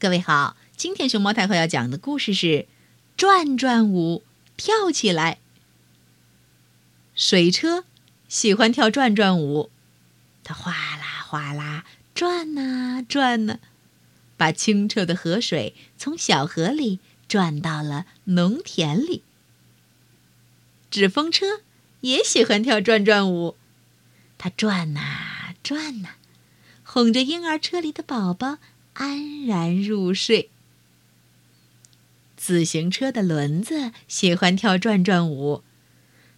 各位好，今天熊猫太后要讲的故事是《转转舞》，跳起来。水车喜欢跳转转舞，它哗啦哗啦转呐转呐，把清澈的河水从小河里转到了农田里。纸风车也喜欢跳转转舞，它转呐转呐，哄着婴儿车里的宝宝。安然入睡。自行车的轮子喜欢跳转转舞，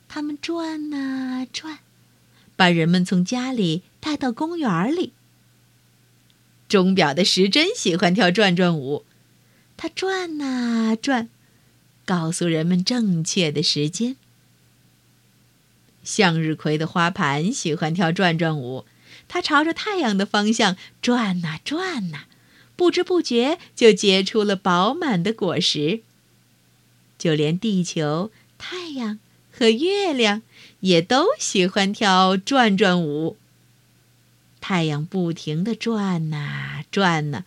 它们转啊转，把人们从家里带到公园里。钟表的时针喜欢跳转转舞，它转啊转，告诉人们正确的时间。向日葵的花盘喜欢跳转转舞，它朝着太阳的方向转呐转呐。不知不觉就结出了饱满的果实。就连地球、太阳和月亮也都喜欢跳转转舞。太阳不停地转呐转呐，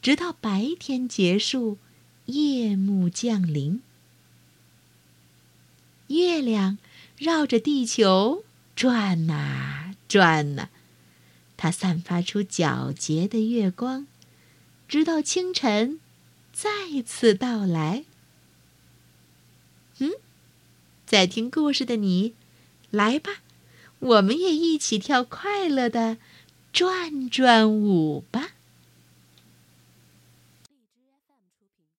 直到白天结束，夜幕降临。月亮绕着地球转呐转呐，它散发出皎洁的月光。直到清晨，再次到来。嗯，在听故事的你，来吧，我们也一起跳快乐的转转舞吧。